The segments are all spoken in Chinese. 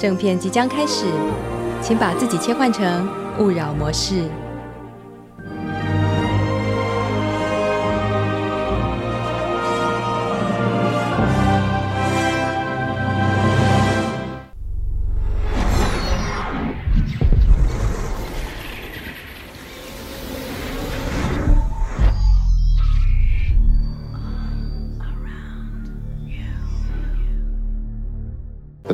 正片即将开始，请把自己切换成勿扰模式。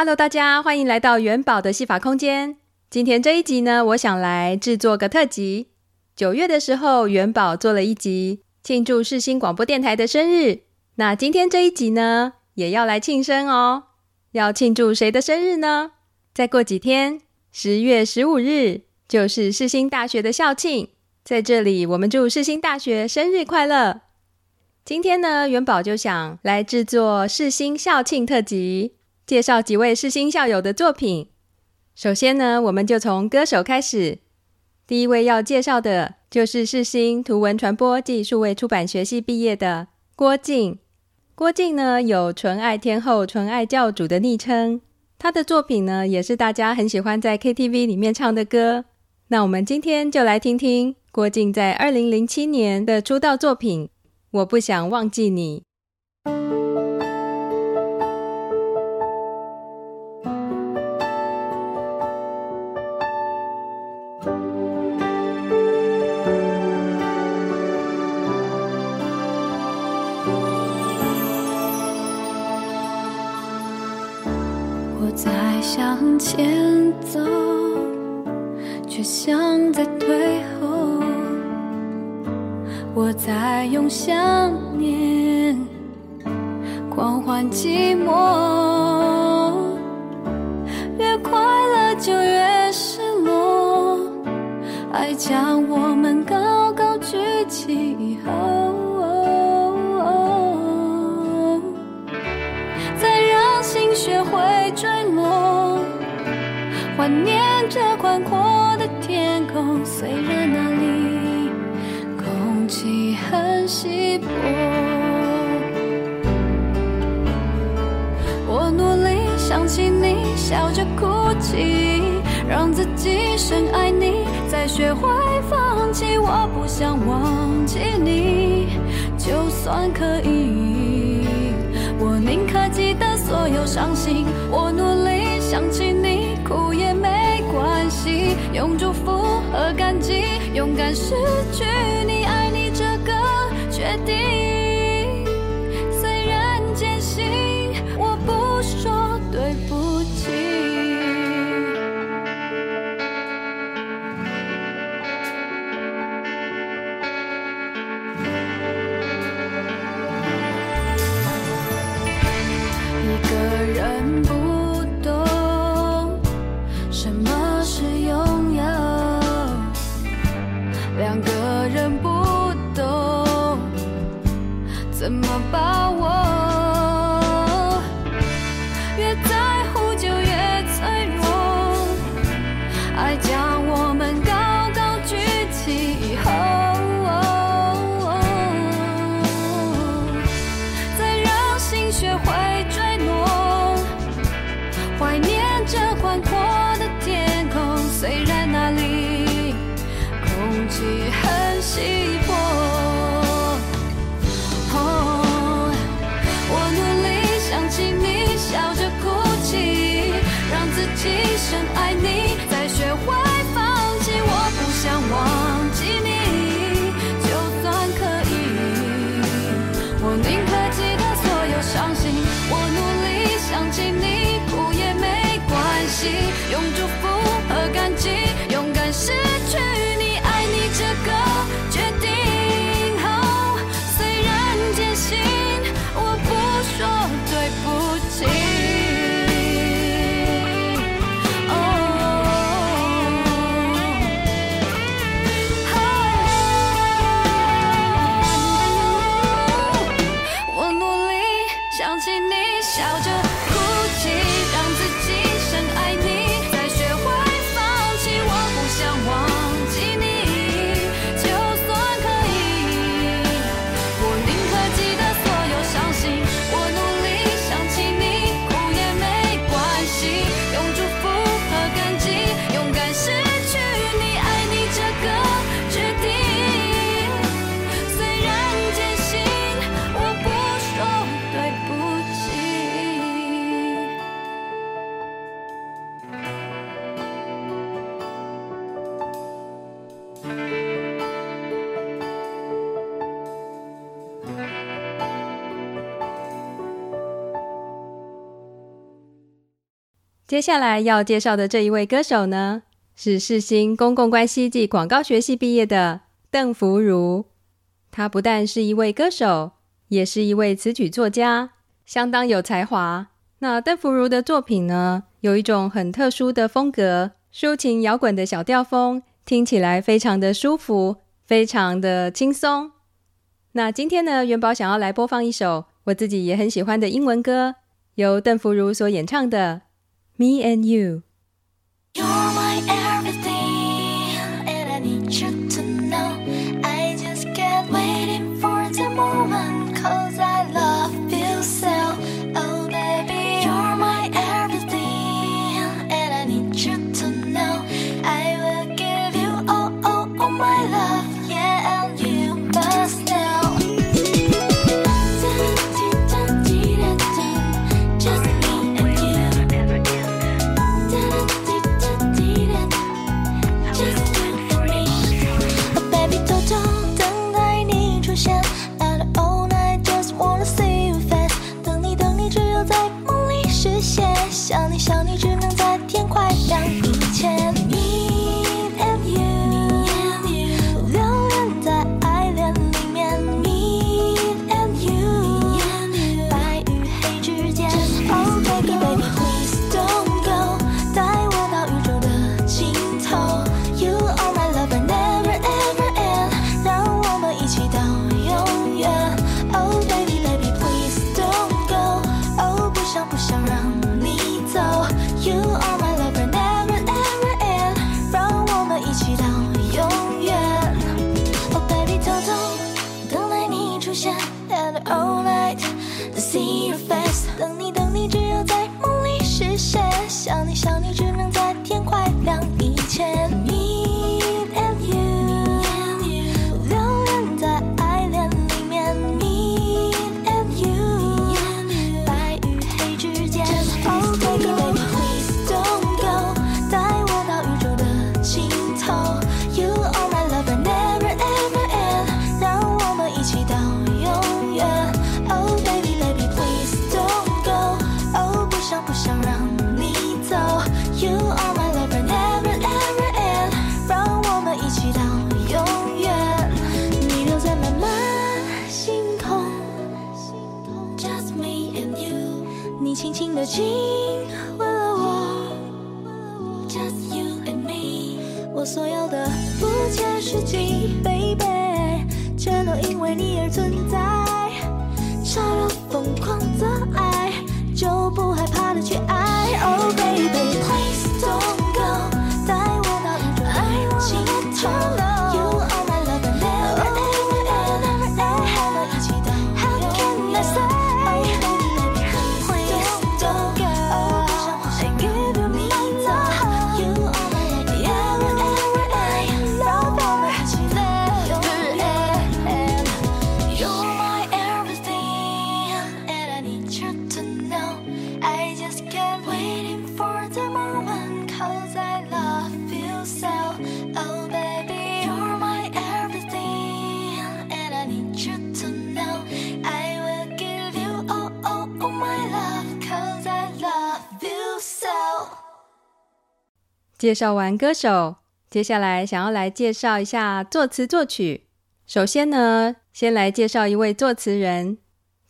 Hello，大家欢迎来到元宝的戏法空间。今天这一集呢，我想来制作个特辑。九月的时候，元宝做了一集庆祝世新广播电台的生日。那今天这一集呢，也要来庆生哦。要庆祝谁的生日呢？再过几天，十月十五日就是世新大学的校庆。在这里，我们祝世新大学生日快乐。今天呢，元宝就想来制作世新校庆特辑。介绍几位世新校友的作品。首先呢，我们就从歌手开始。第一位要介绍的就是世新图文传播暨数位出版学系毕业的郭静。郭静呢，有“纯爱天后”“纯爱教主”的昵称。她的作品呢，也是大家很喜欢在 KTV 里面唱的歌。那我们今天就来听听郭静在二零零七年的出道作品《我不想忘记你》。前走，却像在退后。我在用想念狂欢寂寞，越快乐就越失落。爱将起你，笑着哭泣，让自己深爱你，再学会放弃。我不想忘记你，就算可以，我宁可记得所有伤心。我努力想起你。哭也没关系，用祝福和感激，勇敢失去你，爱你这个决定。接下来要介绍的这一位歌手呢是世新公共关系暨广告学系毕业的邓福如。他不但是一位歌手也是一位词曲作家相当有才华。那邓福如的作品呢有一种很特殊的风格抒情摇滚的小调风听起来非常的舒服非常的轻松。那今天呢元宝想要来播放一首我自己也很喜欢的英文歌由邓福如所演唱的 Me and You. 介绍完歌手，接下来想要来介绍一下作词作曲。首先呢，先来介绍一位作词人，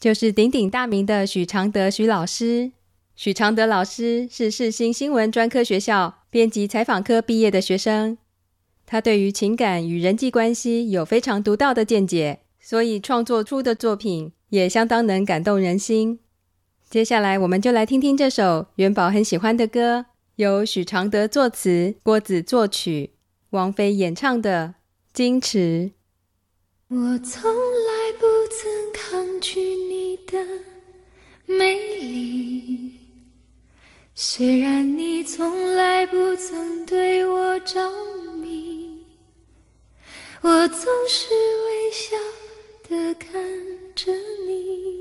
就是鼎鼎大名的许常德许老师。许常德老师是世新新闻专科学校编辑采访科毕业的学生，他对于情感与人际关系有非常独到的见解，所以创作出的作品也相当能感动人心。接下来，我们就来听听这首元宝很喜欢的歌。由许常德作词，郭子作曲，王菲演唱的《矜持》。我从来不曾抗拒你的美丽，虽然你从来不曾对我着迷，我总是微笑地看着你。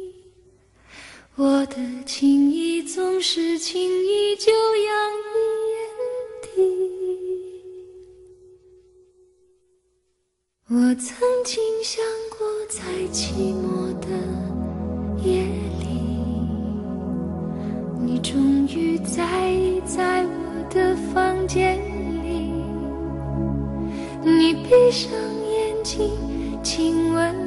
我的情意总是轻易就洋溢眼底。我曾经想过，在寂寞的夜里，你终于在意在我的房间里，你闭上眼睛，亲吻。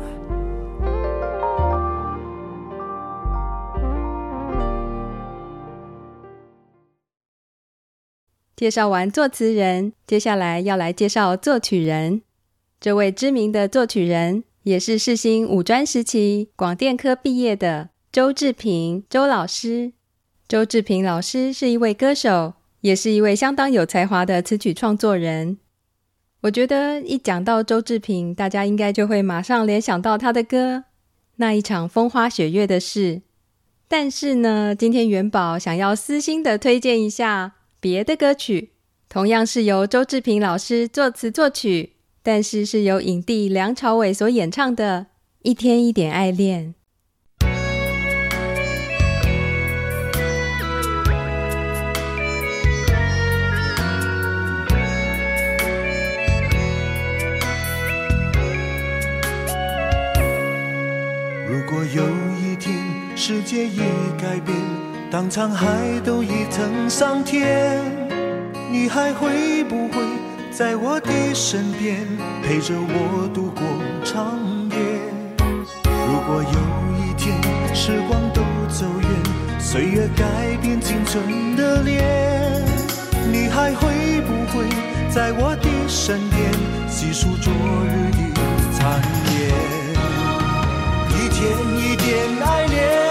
介绍完作词人，接下来要来介绍作曲人。这位知名的作曲人，也是世新五专时期广电科毕业的周志平周老师。周志平老师是一位歌手，也是一位相当有才华的词曲创作人。我觉得一讲到周志平，大家应该就会马上联想到他的歌《那一场风花雪月的事》。但是呢，今天元宝想要私心的推荐一下。别的歌曲同样是由周志平老师作词作曲，但是是由影帝梁朝伟所演唱的《一天一点爱恋》。如果有一天世界已改变。当沧海都已成桑田，你还会不会在我的身边陪着我度过长夜？如果有一天时光都走远，岁月改变青春的脸，你还会不会在我的身边细数昨日的残烟？一天一点爱恋。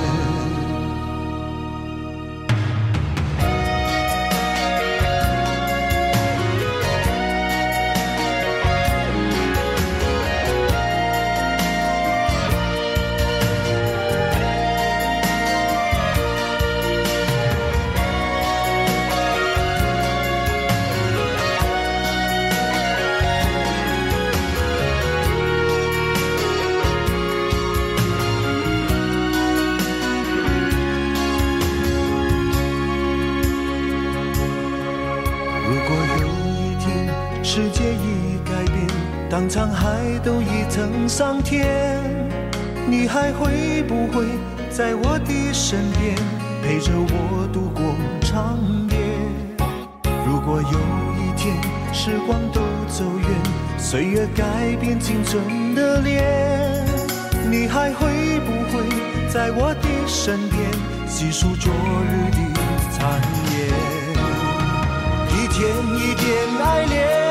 桑田，你还会不会在我的身边陪着我度过长夜？如果有一天时光都走远，岁月改变青春的脸，你还会不会在我的身边细数昨日的残夜？一天一点爱恋。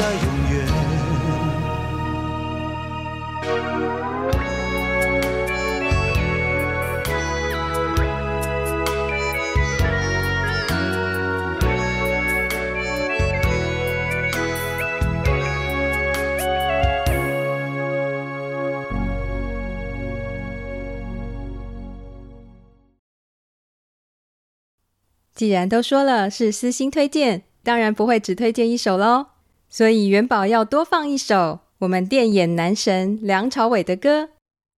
既然都说了是私心推荐，当然不会只推荐一首喽。所以元宝要多放一首我们电眼男神梁朝伟的歌，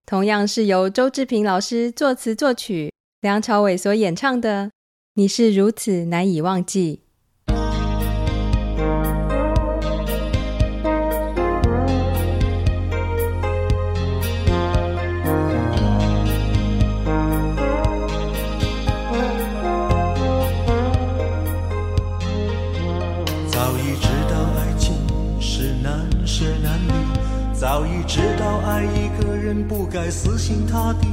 同样是由周志平老师作词作曲，梁朝伟所演唱的《你是如此难以忘记》。个人不该死心塌地，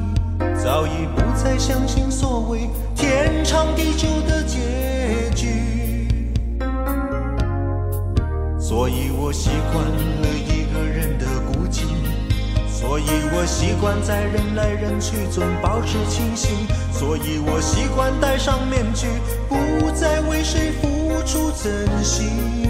早已不再相信所谓天长地久的结局。所以我习惯了一个人的孤寂，所以我习惯在人来人去中保持清醒，所以我习惯戴上面具，不再为谁付出真心。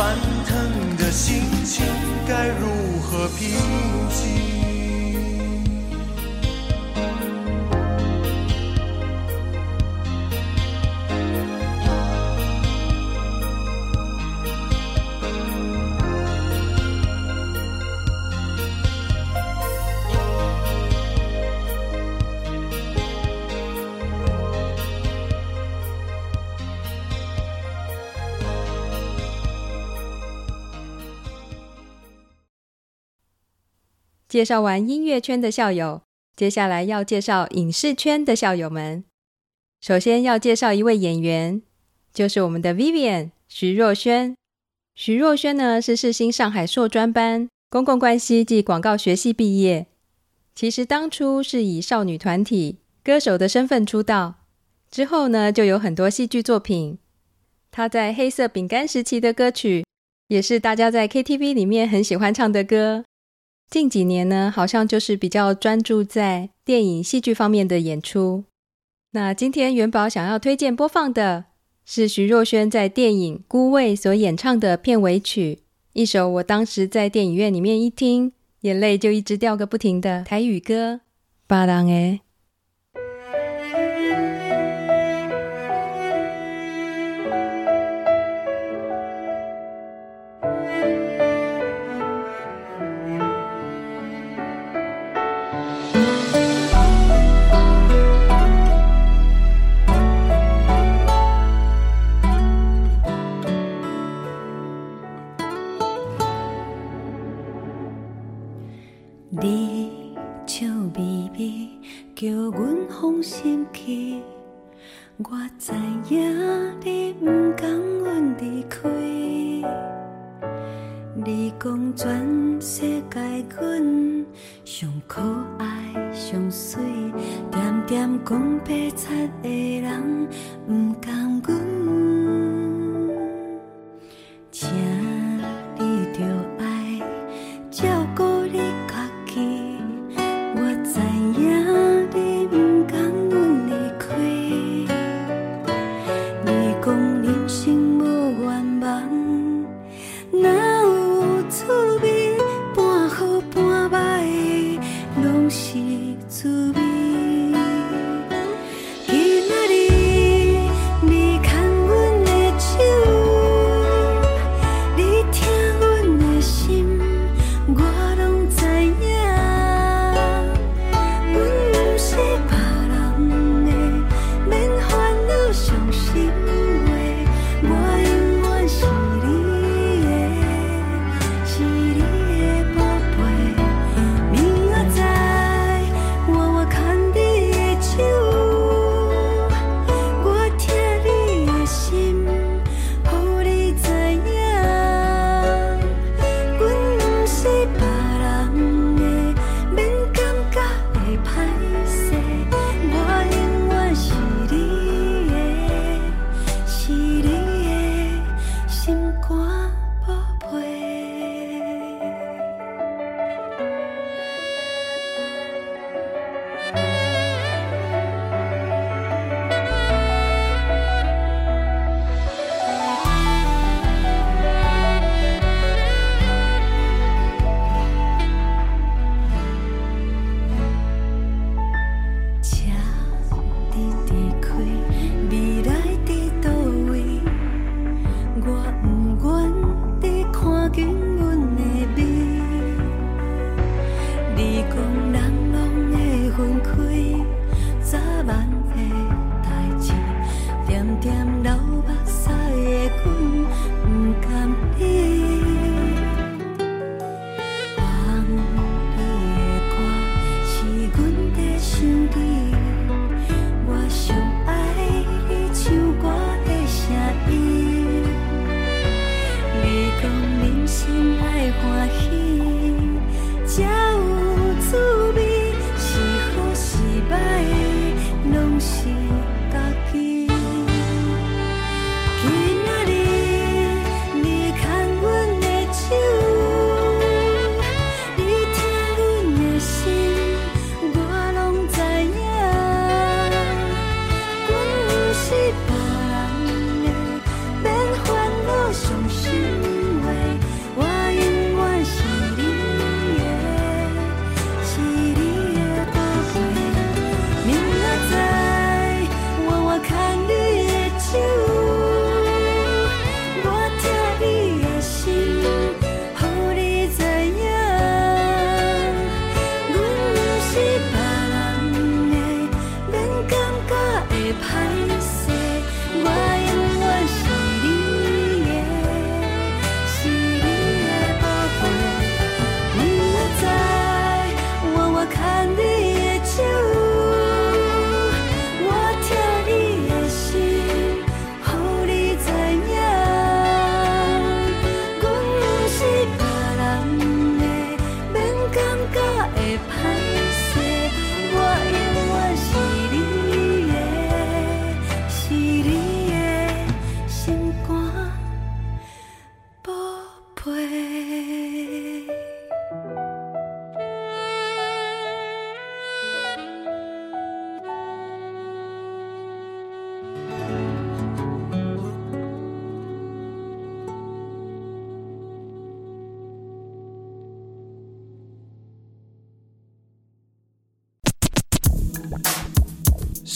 翻腾的心情该如何平静？介绍完音乐圈的校友，接下来要介绍影视圈的校友们。首先要介绍一位演员，就是我们的 Vivian 徐若瑄。徐若瑄呢是世新上海硕专班公共关系暨广告学系毕业。其实当初是以少女团体歌手的身份出道，之后呢就有很多戏剧作品。她在黑色饼干时期的歌曲，也是大家在 KTV 里面很喜欢唱的歌。近几年呢，好像就是比较专注在电影、戏剧方面的演出。那今天元宝想要推荐播放的是徐若瑄在电影《孤味》所演唱的片尾曲，一首我当时在电影院里面一听眼泪就一直掉个不停的台语歌，巴郎诶。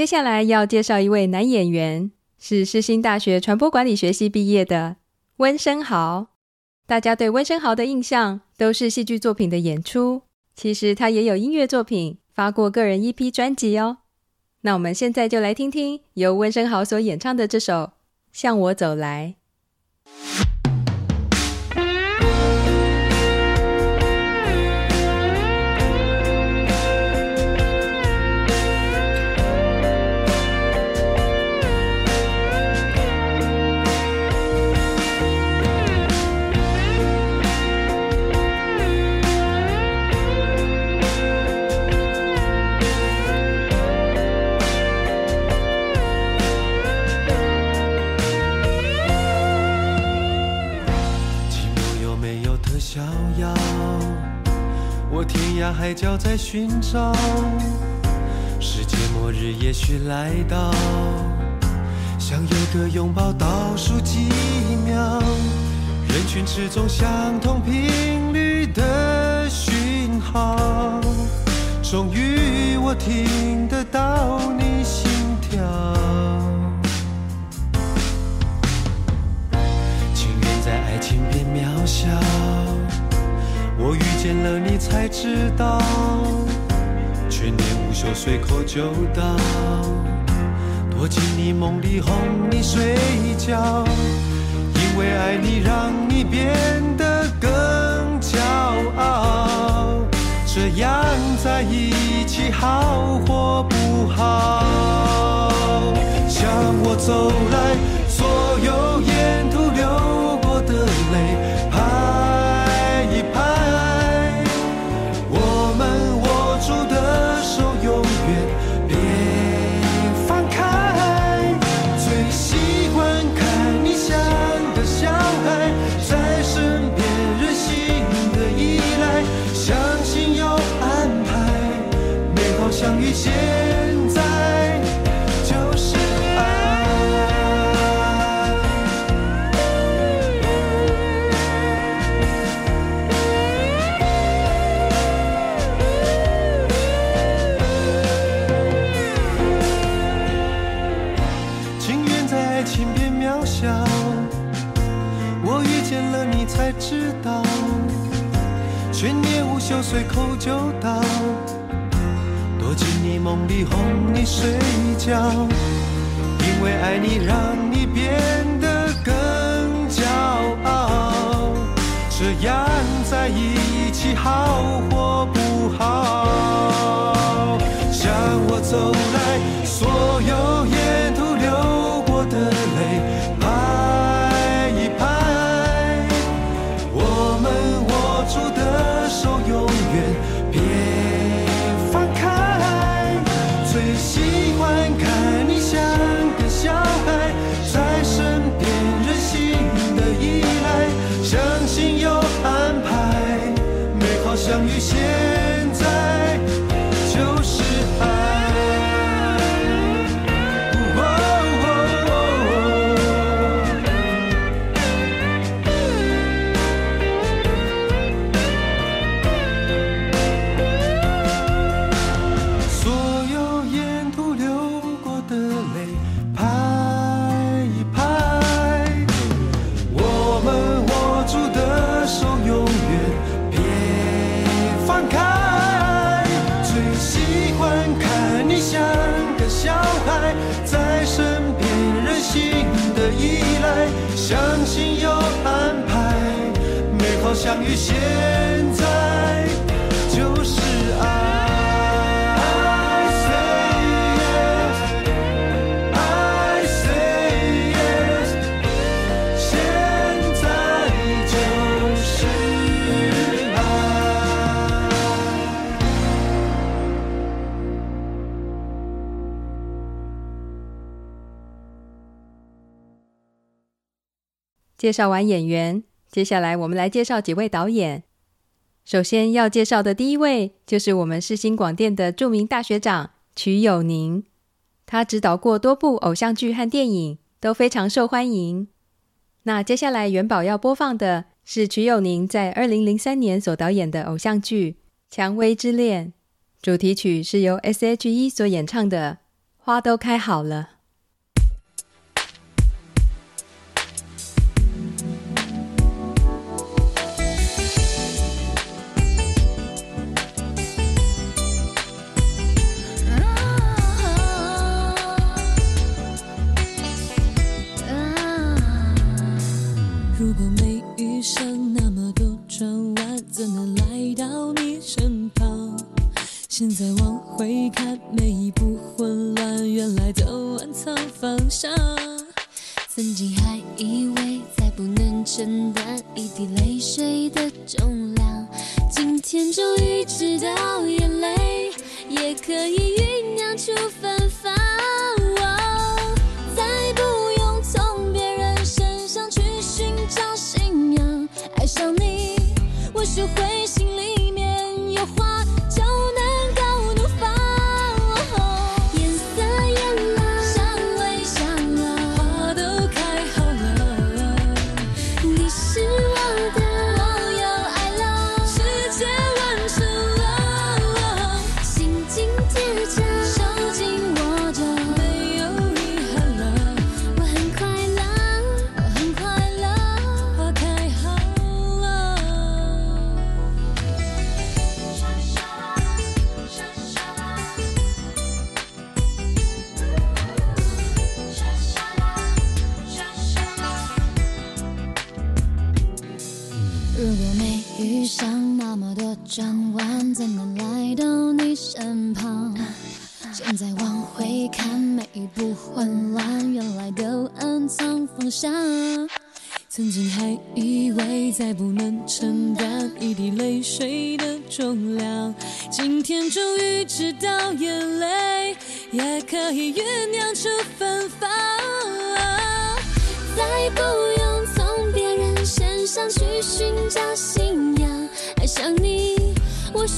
接下来要介绍一位男演员，是世新大学传播管理学系毕业的温昇豪。大家对温昇豪的印象都是戏剧作品的演出，其实他也有音乐作品，发过个人 EP 专辑哦。那我们现在就来听听由温昇豪所演唱的这首《向我走来》。天涯海角在寻找，世界末日也许来到，想有个拥抱倒数几秒，人群之中相同频率的讯号，终于我听得到你心跳，情愿在爱情变渺小。我与见了你才知道，全年无休随口就到，躲进你梦里哄你睡觉，因为爱你让你变得更骄傲，这样在一起好或不好？向我走来，所有沿途流过的泪。随口就到，躲进你梦里哄你睡觉，因为爱你让你变得更骄傲，这样在一起好或不好？向我走来，所有介绍完演员，接下来我们来介绍几位导演。首先要介绍的第一位，就是我们世新广电的著名大学长瞿友宁。他执导过多部偶像剧和电影，都非常受欢迎。那接下来元宝要播放的是瞿友宁在二零零三年所导演的偶像剧《蔷薇之恋》，主题曲是由 S.H.E 所演唱的《花都开好了》。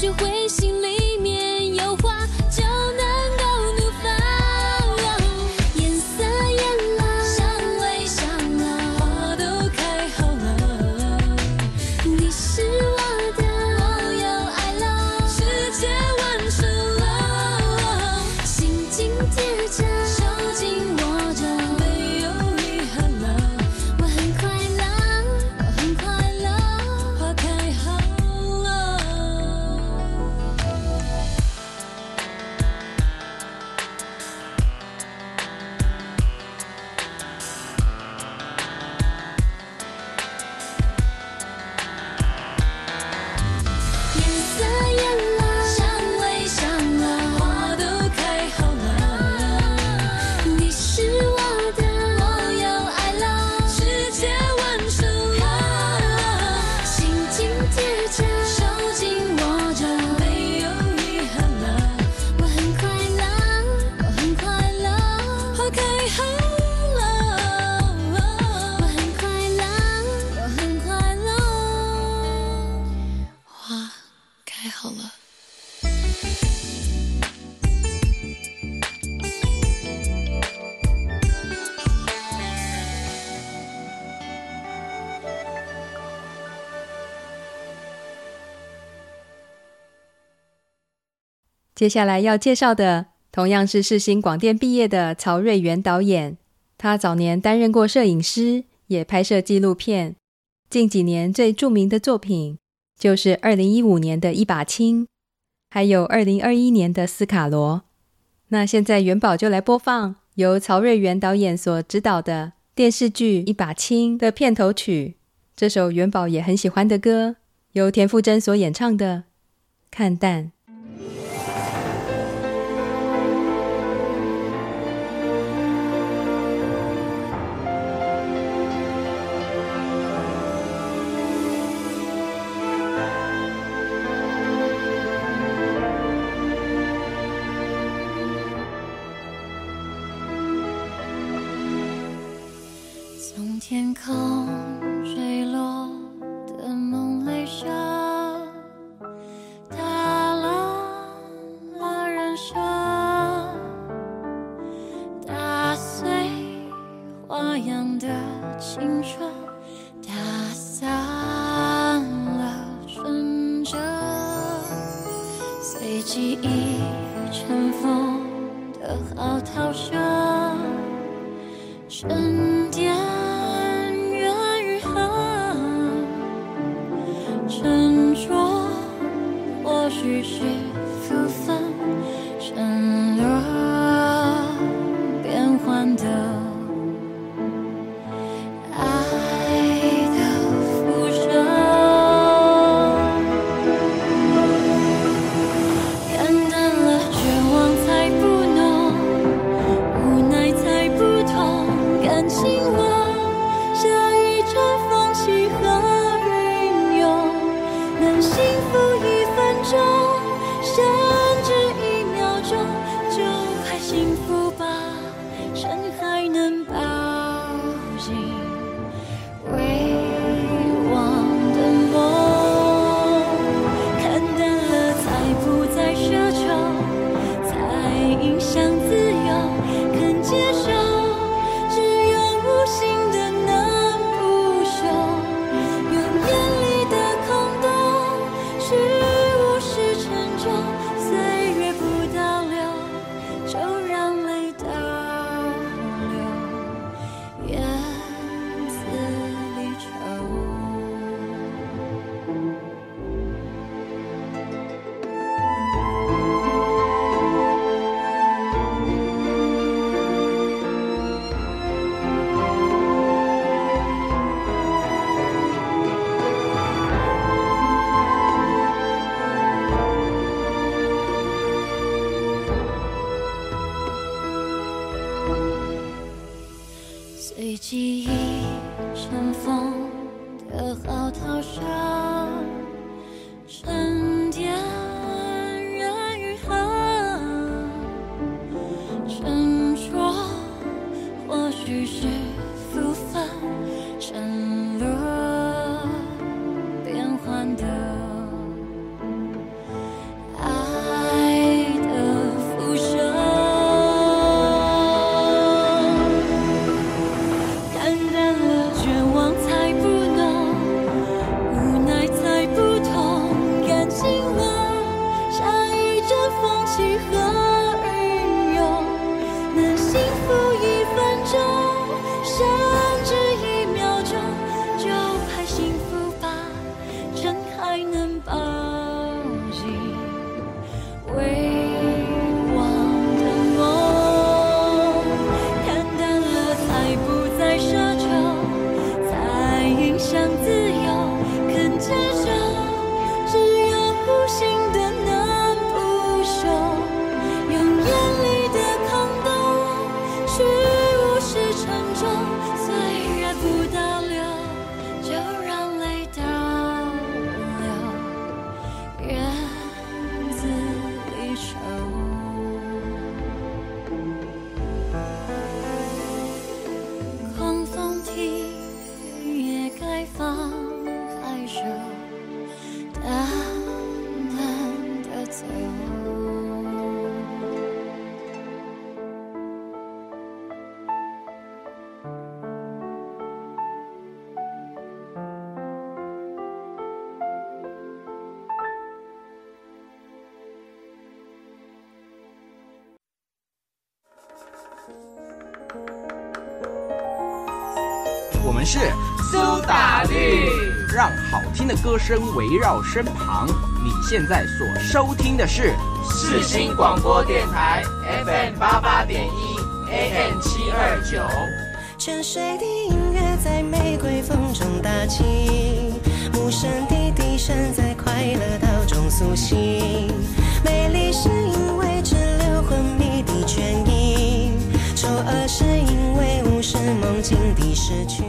学会心接下来要介绍的，同样是世新广电毕业的曹瑞元导演。他早年担任过摄影师，也拍摄纪录片。近几年最著名的作品，就是二零一五年的一把青，还有二零二一年的斯卡罗。那现在元宝就来播放由曹瑞元导演所执导的电视剧《一把青》的片头曲，这首元宝也很喜欢的歌，由田馥甄所演唱的《看淡》。歌声围绕身旁。你现在所收听的是四新广播电台 FM 八八点一 AM 七二九。沉睡的音乐在玫瑰风中打起，无声的笛声在快乐岛中苏醒。美丽是因为滞留昏迷的倦意，丑恶是因为无视梦境的失去。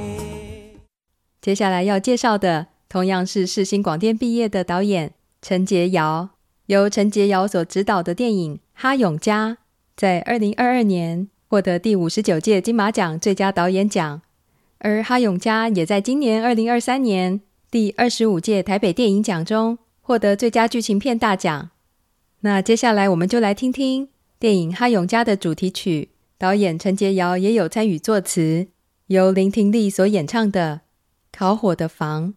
接下来要介绍的，同样是世新广电毕业的导演陈洁瑶，由陈洁瑶所执导的电影《哈永家》，在二零二二年获得第五十九届金马奖最佳导演奖，而《哈永家》也在今年二零二三年第二十五届台北电影奖中获得最佳剧情片大奖。那接下来我们就来听听电影《哈永家》的主题曲，导演陈洁瑶也有参与作词，由林婷丽所演唱的。烤火的房。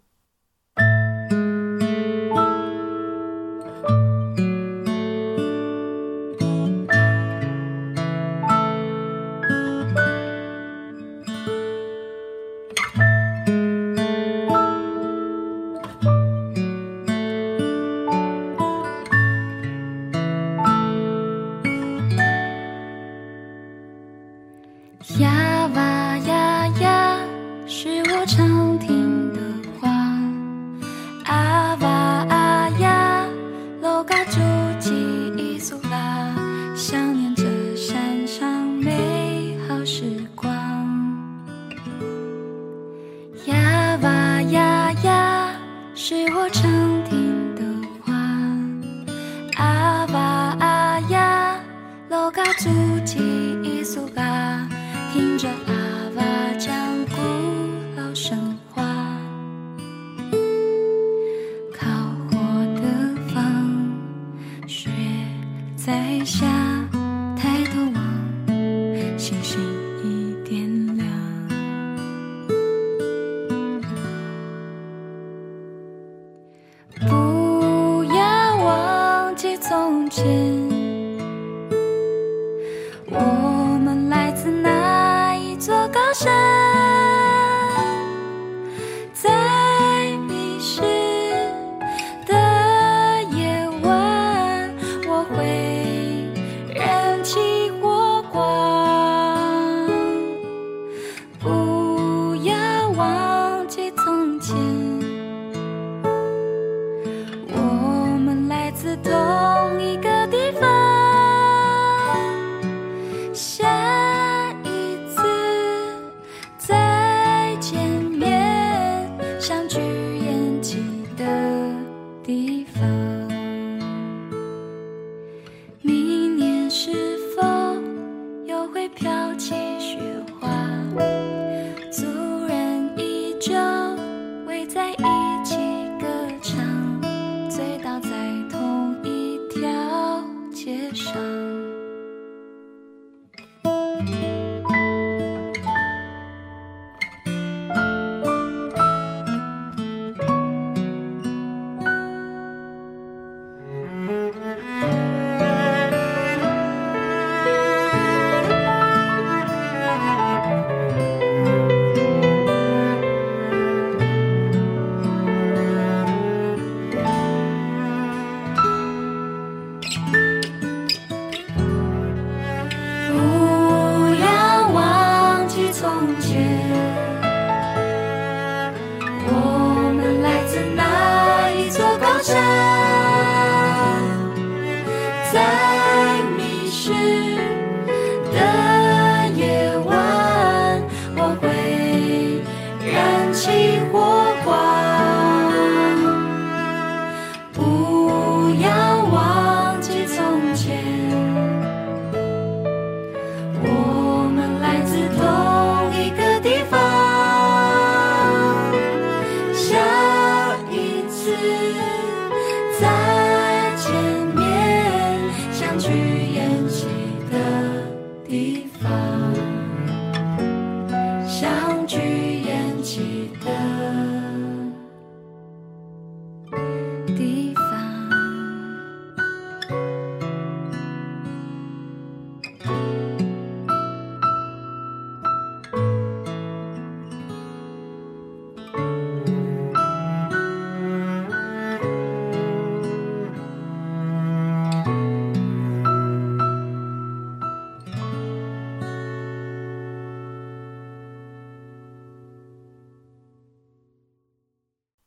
从前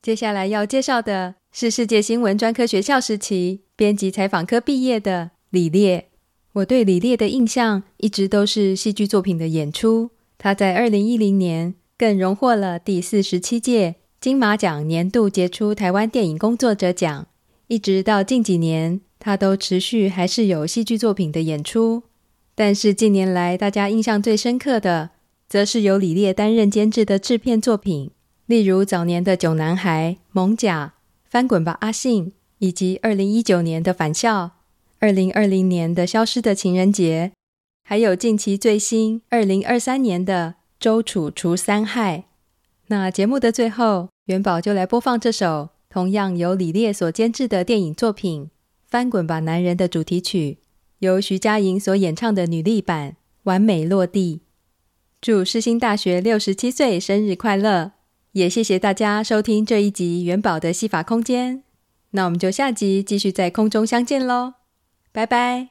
接下来要介绍的是世界新闻专科学校时期编辑采访科毕业的李烈。我对李烈的印象一直都是戏剧作品的演出。他在二零一零年更荣获了第四十七届金马奖年度杰出台湾电影工作者奖。一直到近几年，他都持续还是有戏剧作品的演出。但是近年来，大家印象最深刻的，则是由李烈担任监制的制片作品。例如早年的《囧男孩》、《艋舺》、《翻滚吧，阿信》，以及二零一九年的《返校》，二零二零年的《消失的情人节》，还有近期最新二零二三年的《周楚除三害》。那节目的最后，元宝就来播放这首同样由李烈所监制的电影作品《翻滚吧，男人》的主题曲，由徐佳莹所演唱的女力版《完美落地》。祝世新大学六十七岁生日快乐！也谢谢大家收听这一集元宝的戏法空间，那我们就下集继续在空中相见喽，拜拜。